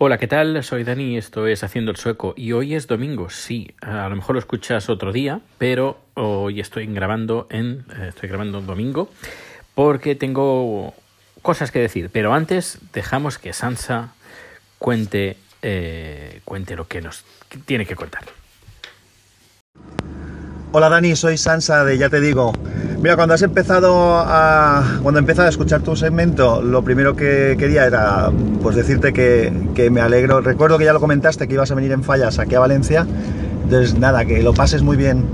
Hola, ¿qué tal? Soy Dani, esto es Haciendo el Sueco y hoy es domingo, sí, a lo mejor lo escuchas otro día, pero hoy estoy grabando en eh, estoy grabando domingo porque tengo cosas que decir, pero antes dejamos que Sansa cuente eh, cuente lo que nos tiene que contar. Hola Dani, soy Sansa de Ya Te Digo. Mira, cuando has empezado a. Cuando empezado a escuchar tu segmento, lo primero que quería era pues decirte que, que, me alegro. Recuerdo que ya lo comentaste que ibas a venir en fallas aquí a Valencia. Entonces, nada, que lo pases muy bien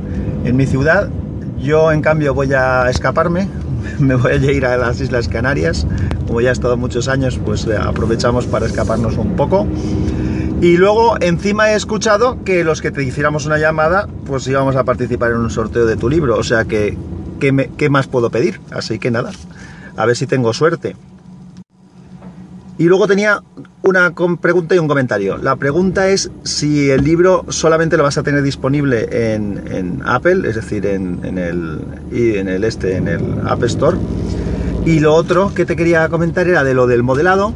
en mi ciudad. Yo, en cambio, voy a escaparme. Me voy a ir a las Islas Canarias. Como ya he estado muchos años, pues aprovechamos para escaparnos un poco. Y luego encima he escuchado que los que te hiciéramos una llamada, pues íbamos a participar en un sorteo de tu libro. O sea que, ¿qué, más puedo pedir? Así que nada, a ver si tengo suerte. Y luego tenía una pregunta y un comentario. La pregunta es si el libro solamente lo vas a tener disponible en, Apple, es decir, en, el, en el este, en el App Store. Y lo otro que te quería comentar era de lo del modelado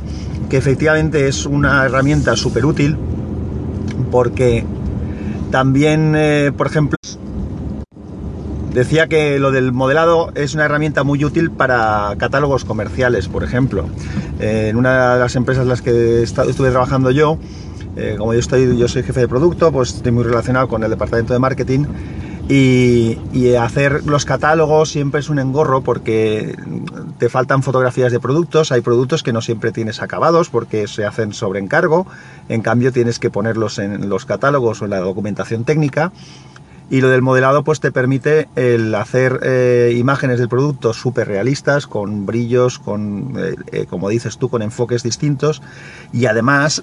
que efectivamente es una herramienta súper útil porque también, eh, por ejemplo, decía que lo del modelado es una herramienta muy útil para catálogos comerciales, por ejemplo. Eh, en una de las empresas en las que estuve trabajando yo, eh, como yo, estoy, yo soy jefe de producto, pues estoy muy relacionado con el departamento de marketing y, hacer los catálogos siempre es un engorro porque te faltan fotografías de productos, hay productos que no siempre tienes acabados porque se hacen sobre encargo, en cambio tienes que ponerlos en los catálogos o en la documentación técnica y lo del modelado pues te permite hacer eh, imágenes del producto súper realistas, con brillos, con, eh, eh, como dices tú, con enfoques distintos. Y además,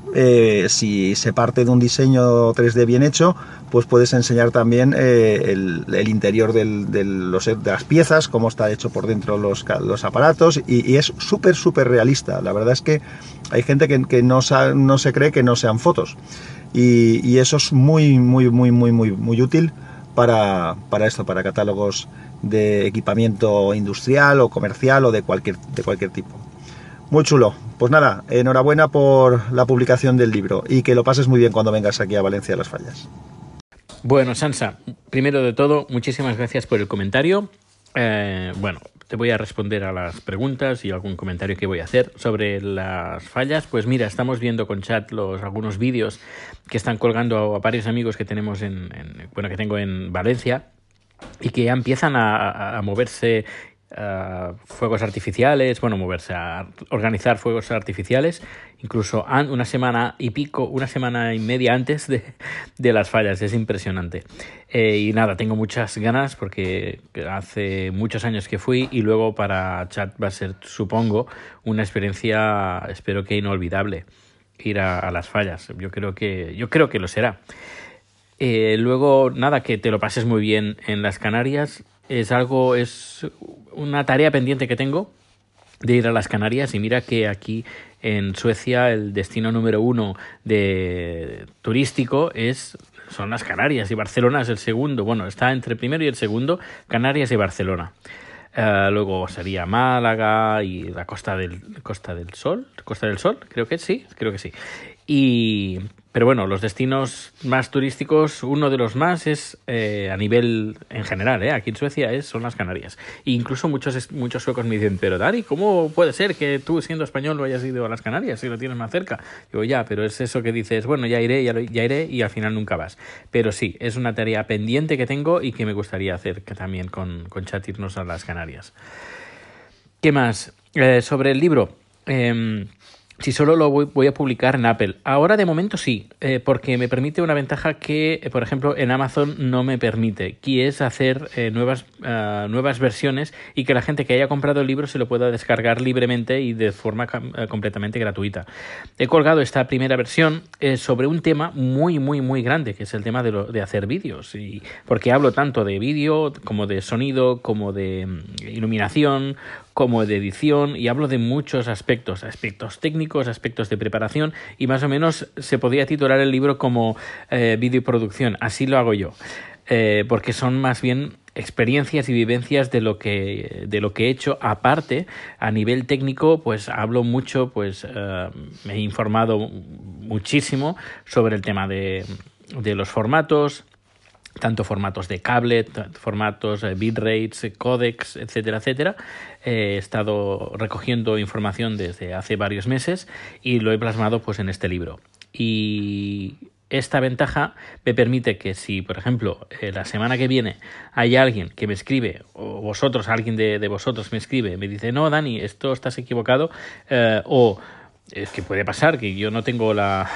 si se parte de un diseño 3D bien hecho, pues puedes enseñar también el, interior de las piezas, cómo está hecho por dentro los, los aparatos. Y, es súper, súper realista. La verdad es que hay gente que, no, no, se cree que no sean fotos. Y, y eso es muy, muy, muy, muy, muy, muy útil para, esto, para catálogos de equipamiento industrial o comercial o de cualquier, de cualquier tipo. Muy chulo. Pues nada, enhorabuena por la publicación del libro y que lo pases muy bien cuando vengas aquí a Valencia las Fallas. Bueno, Sansa, primero de todo, muchísimas gracias por el comentario. Eh, bueno, te voy a responder a las preguntas y algún comentario que voy a hacer sobre las fallas. Pues mira, estamos viendo con chat los algunos vídeos que están colgando a, varios amigos que tenemos en, bueno que tengo en Valencia y que ya empiezan a, a moverse fuegos artificiales, bueno, moverse a organizar fuegos artificiales, incluso una semana y pico, una semana y media antes de, de las fallas, es impresionante. Eh, y nada, tengo muchas ganas porque hace muchos años que fui y luego para chat va a ser, supongo, una experiencia, espero que inolvidable, ir a, las fallas. Yo creo que, yo creo que lo será. Eh, luego, nada, que te lo pases muy bien en las Canarias es algo, es una tarea pendiente que tengo de ir a las Canarias y mira que aquí en Suecia el destino número uno de turístico es son las Canarias y Barcelona es el segundo. Bueno, está entre el primero y el segundo, Canarias y Barcelona. Uh, luego sería Málaga y la Costa del Costa del Sol, Costa del Sol, creo que sí, creo que sí. Y pero bueno, los destinos más turísticos, uno de los más es eh, a nivel en general, eh, aquí en Suecia es, son las Canarias. E incluso muchos, muchos suecos me dicen, pero Dani, ¿cómo puede ser que tú siendo español no hayas ido a las Canarias si lo tienes más cerca? Digo, ya, pero es eso que dices, bueno, ya iré, ya, iré y al final nunca vas. Pero sí, es una tarea pendiente que tengo y que me gustaría hacer que también con, con chat a las Canarias. ¿Qué más? Eh, sobre el libro. Si solo lo voy, a publicar en Apple. Ahora de momento sí, eh, porque me permite una ventaja que, eh, por ejemplo, en Amazon no me permite, que es hacer eh, nuevas, ah, nuevas versiones y que la gente que haya comprado el libro se lo pueda descargar libremente y de forma completamente gratuita. He colgado esta primera versión sobre un tema muy, muy, muy grande, que es el tema de, lo, de hacer vídeos, y porque hablo tanto de vídeo como de sonido, como de mm, iluminación, como de edición y hablo de muchos aspectos, aspectos técnicos, aspectos de preparación y más o menos se podría titular el libro como eh, videoproducción, así lo hago yo, eh, porque son más bien experiencias y vivencias de lo que de lo que he hecho. Aparte a nivel técnico pues hablo mucho pues eh, me he informado muchísimo sobre el tema de, de los formatos, tanto formatos de cable, formatos, eh, bitrates, codecs, etcétera, etcétera. he estado recogiendo información desde hace varios meses y lo he plasmado pues en este libro. Y esta ventaja me permite que si, por ejemplo, eh, la semana que viene hay alguien que me escribe, o vosotros, alguien de, vosotros me escribe, me dice, no, Dani, esto estás equivocado, eh, o es que puede pasar que yo no tengo la,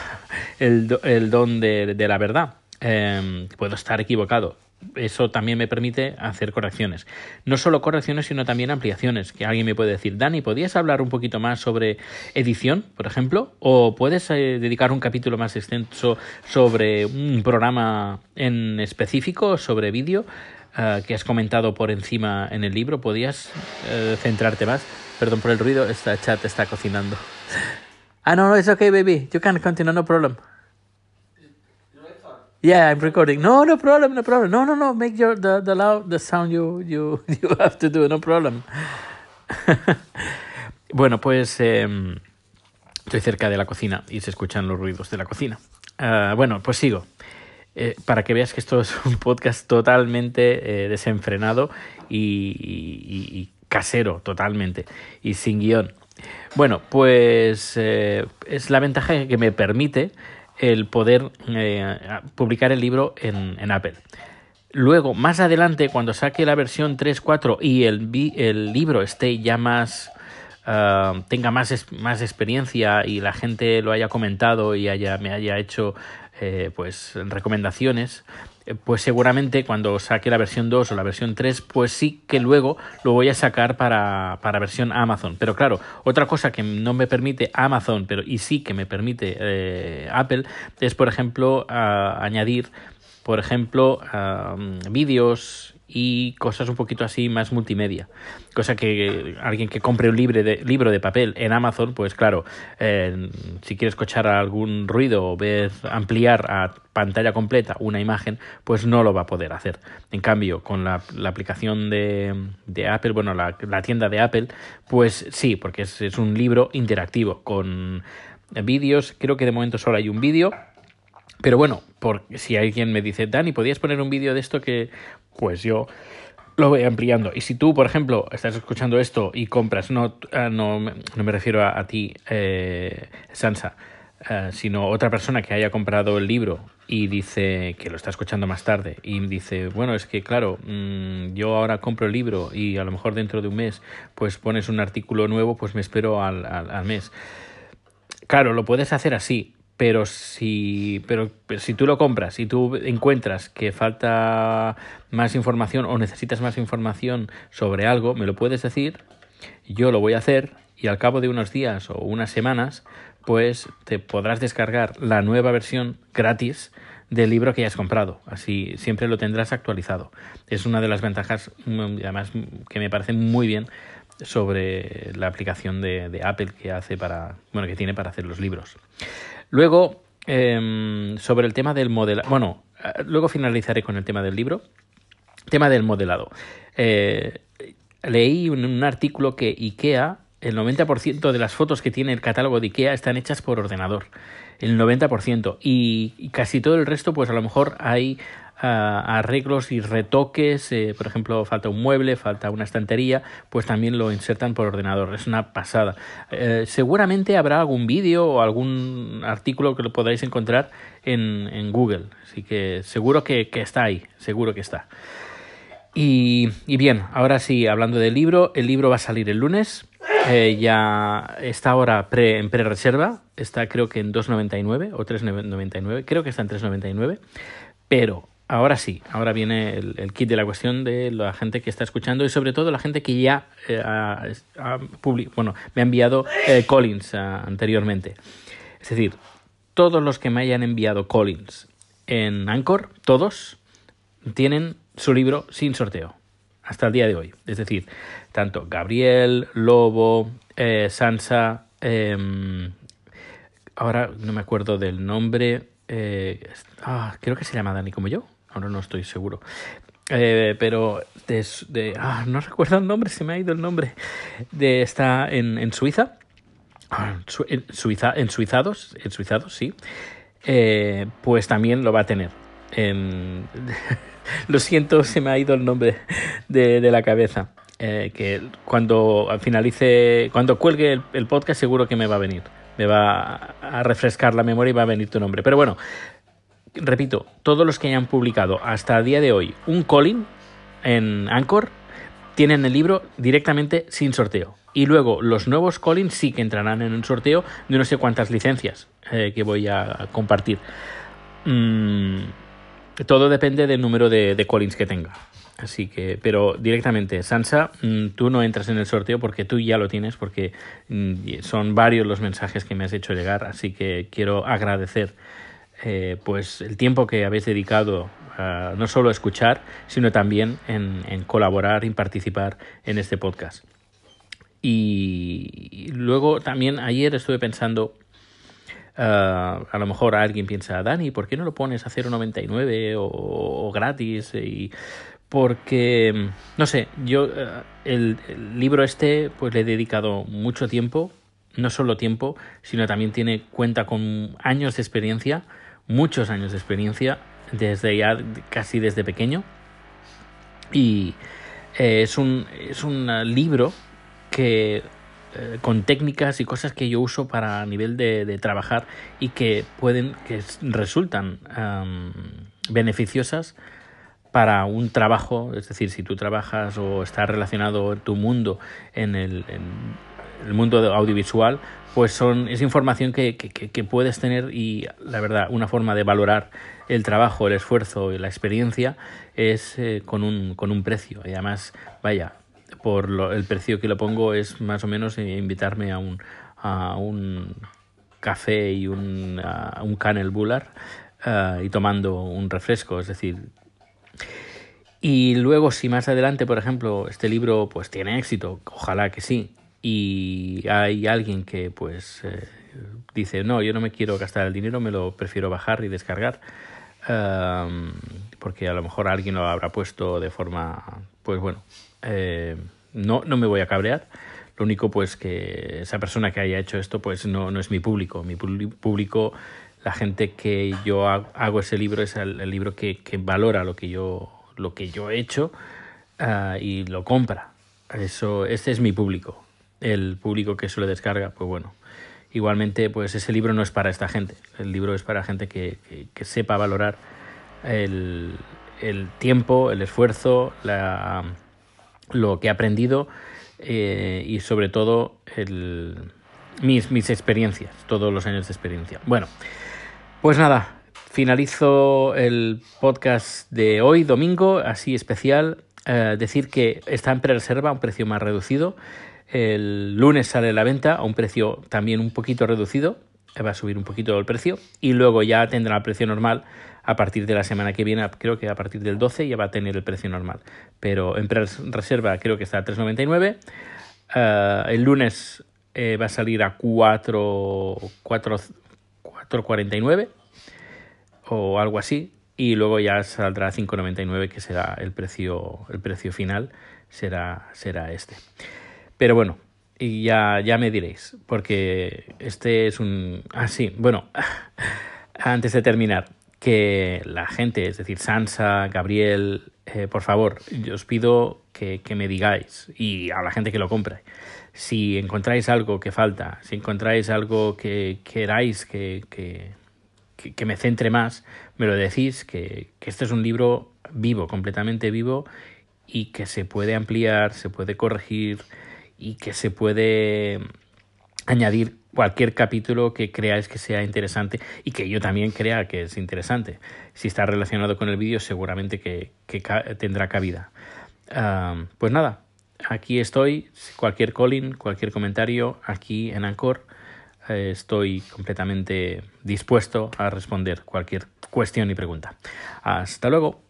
el, el don de la verdad Em, puedo estar equivocado. Eso también me permite hacer correcciones. No solo correcciones, sino también ampliaciones. Que alguien me puede decir, Dani, ¿podrías hablar un poquito más sobre edición, por ejemplo? ¿O puedes eh, dedicar un capítulo más extenso sobre un programa en específico, sobre vídeo, eh, que has comentado por encima en el libro? ¿Podrías eh, centrarte más? Perdón por el ruido, esta chat está cocinando. ah, no, no, es okay, baby. You can continue, no problem. Yeah, I'm recording. No, no problem, no problem. No, no, no. Make your the the loud the sound you you you have to do. No problem. bueno, pues eh, estoy cerca de la cocina y se escuchan los ruidos de la cocina. Uh, bueno, pues sigo. Eh, para que veas que esto es un podcast totalmente eh, desenfrenado y, y, y, casero, totalmente, y sin guion. Bueno, pues eh, es la ventaja que me permite el poder eh, publicar el libro en, Apple. Luego, más adelante, cuando saque la versión 3.4 y el, libro esté ya más... Ah, tenga más, más experiencia y la gente lo haya comentado y haya, me haya hecho eh, pues recomendaciones, pues seguramente cuando saque la versión 2 o la versión 3, pues sí que luego lo voy a sacar para, para versión Amazon. Pero claro, otra cosa que no me permite Amazon, pero y sí que me permite eh, Apple, es por ejemplo añadir, por ejemplo, vídeos y cosas un poquito así más multimedia. Cosa que alguien que compre un libro de, libro de papel en Amazon, pues claro, eh, si quiere escuchar algún ruido o ver ampliar a pantalla completa una imagen, pues no lo va a poder hacer. En cambio, con la, aplicación de, de, Apple, bueno, la, la, tienda de Apple, pues sí, porque es, es un libro interactivo con vídeos, creo que de momento solo hay un vídeo pero bueno, por, si alguien me dice, Dani, ¿podías poner un vídeo de esto que pues yo lo voy ampliando. Y si tú, por ejemplo, estás escuchando esto y compras, no, ah, no, no me refiero a, ti, eh, Sansa, eh, sino otra persona que haya comprado el libro y dice que lo está escuchando más tarde y dice, bueno, es que claro, mm, yo ahora compro el libro y a lo mejor dentro de un mes pues pones un artículo nuevo, pues me espero al, al mes. Claro, lo puedes hacer así, pero si, pero, si tú lo compras y tú encuentras que falta más información o necesitas más información sobre algo, me lo puedes decir, yo lo voy a hacer y al cabo de unos días o unas semanas, pues te podrás descargar la nueva versión gratis del libro que hayas comprado. Así siempre lo tendrás actualizado. Es una de las ventajas, mm, además, que me parece muy bien sobre la aplicación de, de Apple que hace para, bueno, que tiene para hacer los libros. Luego, em, sobre el tema del modelado. Bueno, eh, luego finalizaré con el tema del libro. Tema del modelado. Eh, leí un, artículo que IKEA, el 90% de las fotos que tiene el catálogo de IKEA están hechas por ordenador. El 90%. y casi todo el resto, pues a lo mejor hay arreglos y retoques, eh, por ejemplo, falta un mueble, falta una estantería, pues también lo insertan por ordenador. Es una pasada. Eh, seguramente habrá algún vídeo o algún artículo que lo podréis encontrar en, Google. Así que seguro que, está ahí, seguro que está. Y, y, bien, ahora sí, hablando del libro, el libro va a salir el lunes. Eh, ya está ahora pre, en pre-reserva, está creo que en 2.99 o 3.99, creo que está en 3.99, pero Ahora sí, ahora viene el, kit de la cuestión de la gente que está escuchando y sobre todo la gente que ya eh, ha, bueno, me ha enviado eh, Collins ah, anteriormente. Es decir, todos los que me hayan enviado Collins en Anchor, todos tienen su libro sin sorteo hasta el día de hoy. Es decir, tanto Gabriel, Lobo, eh, Sansa, em, ahora no me acuerdo del nombre, ah, creo que se llama Dani como yo ahora no estoy seguro. Eh, pero de, ah, no recuerdo el nombre, se me ha ido el nombre. De, está en, en Suiza. en, Suiza, en suizados, en suizados, sí, eh, pues también lo va a tener. lo siento, se me ha ido el nombre de, la cabeza. Eh, que cuando finalice, cuando cuelgue el, podcast, seguro que me va a venir. Me va a refrescar la memoria y va a venir tu nombre. Pero bueno, repito, todos los que hayan publicado hasta el día de hoy un Colin en Anchor tienen el libro directamente sin sorteo. Y luego los nuevos Collins sí que entrarán en un sorteo de no sé cuántas licencias eh, que voy a compartir. Mm, todo depende del número de, de, que tenga. Así que, pero directamente, Sansa, mm, tú no entras en el sorteo porque tú ya lo tienes, porque mm, son varios los mensajes que me has hecho llegar. Así que quiero agradecer eh, pues el tiempo que habéis dedicado no solo a escuchar, sino también en, colaborar y participar en este podcast. Y, luego también ayer estuve pensando, ah, a lo mejor alguien piensa, Dani, ¿por qué no lo pones a 0,99 o, o gratis? Y porque, no sé, yo ah, el, libro este pues le he dedicado mucho tiempo, no solo tiempo, sino también tiene cuenta con años de experiencia, muchos años de experiencia, desde ya casi desde pequeño. Y eh, es, un, es un libro que eh, con técnicas y cosas que yo uso para nivel de, trabajar y que pueden, que resultan beneficiosas para un trabajo, es decir, si tú trabajas o estás relacionado en tu mundo en el, el mundo audiovisual, pues son, es información que, que, puedes tener y la verdad, una forma de valorar el trabajo, el esfuerzo y la experiencia es eh, con, un, con un precio. Y además, vaya, por el precio que lo pongo es más o menos eh, invitarme a un, a un café y un, a un canel bular eh, y tomando un refresco, es decir... Y luego si más adelante, por ejemplo, este libro pues tiene éxito, ojalá que sí, y hay alguien que pues eh, dice, no, yo no me quiero gastar el dinero, me lo prefiero bajar y descargar, porque a lo mejor alguien lo habrá puesto de forma, pues bueno, eh, no, no me voy a cabrear. Lo único, pues, que esa persona que haya hecho esto, pues no, no es mi público. Mi público, la gente que yo hago ese libro, es el, libro que, que, valora lo que yo, lo que yo he hecho uh, y lo compra. Eso, este es mi público. El público que se descarga, pues bueno. Igualmente, pues ese libro no es para esta gente. El libro es para gente que, que, sepa valorar el, el tiempo, el esfuerzo, la lo que he aprendido eh, y sobre todo el, mis, mis experiencias, todos los años de experiencia. Bueno, pues nada, finalizo el podcast de hoy, domingo, así especial. Eh, decir que está en pre-reserva a un precio más reducido. El lunes sale la venta a un precio también un poquito reducido. Va a subir un poquito el precio. Y luego ya tendrá el precio normal a partir de la semana que viene, creo que a partir del 12 ya va a tener el precio normal. Pero en reserva creo que está a 3,99. Uh, el lunes eh, va a salir a 4,49 o algo así. Y luego ya saldrá a 5,99 que será el precio, el precio final, será, será este. Pero bueno, y ya, ya me diréis, porque este es un... Ah, sí, bueno, antes de terminar, que la gente, es decir, Sansa, Gabriel, eh, por favor, yo os pido que, me digáis y a la gente que lo compre, si encontráis algo que falta, si encontráis algo que queráis que, que, que me centre más, me lo decís, que, que este es un libro vivo, completamente vivo y que se puede ampliar, se puede corregir y que se puede añadir cualquier capítulo que creáis que sea interesante y que yo también crea que es interesante. Si está relacionado con el vídeo, seguramente que, tendrá cabida. pues nada, aquí estoy. Cualquier calling, cualquier comentario, aquí en Anchor, eh, estoy completamente dispuesto a responder cualquier cuestión y pregunta. Hasta luego.